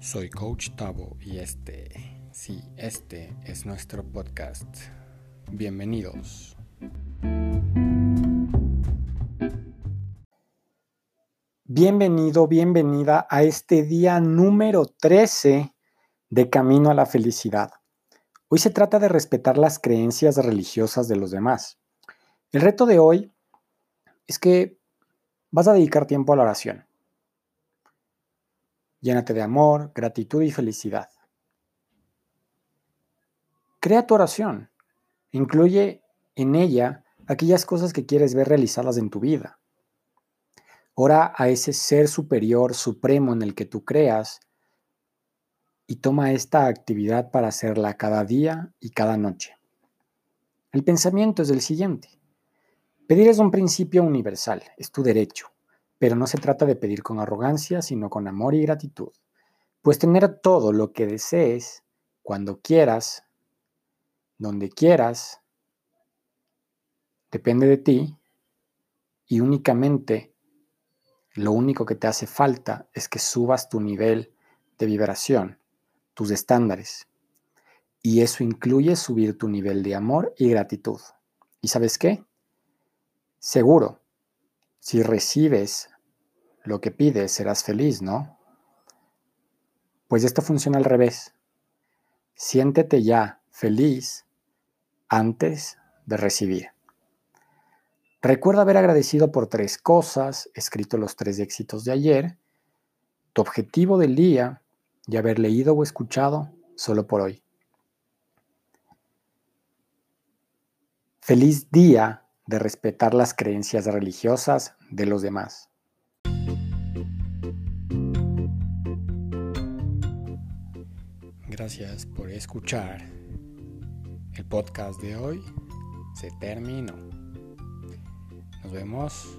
Soy Coach Tavo y este, sí, este es nuestro podcast. Bienvenidos. Bienvenido, bienvenida a este día número 13 de Camino a la Felicidad. Hoy se trata de respetar las creencias religiosas de los demás. El reto de hoy es que vas a dedicar tiempo a la oración. Llénate de amor, gratitud y felicidad. Crea tu oración. Incluye en ella aquellas cosas que quieres ver realizadas en tu vida. Ora a ese ser superior, supremo en el que tú creas y toma esta actividad para hacerla cada día y cada noche. El pensamiento es el siguiente. Pedir es un principio universal, es tu derecho, pero no se trata de pedir con arrogancia, sino con amor y gratitud. Pues tener todo lo que desees, cuando quieras, donde quieras, depende de ti y únicamente lo único que te hace falta es que subas tu nivel de vibración, tus estándares. Y eso incluye subir tu nivel de amor y gratitud. ¿Y sabes qué? Seguro, si recibes lo que pides, serás feliz, ¿no? Pues esto funciona al revés. Siéntete ya feliz antes de recibir. Recuerda haber agradecido por tres cosas, escrito los tres éxitos de ayer, tu objetivo del día y haber leído o escuchado solo por hoy. Feliz día de respetar las creencias religiosas de los demás. Gracias por escuchar. El podcast de hoy se terminó. Nos vemos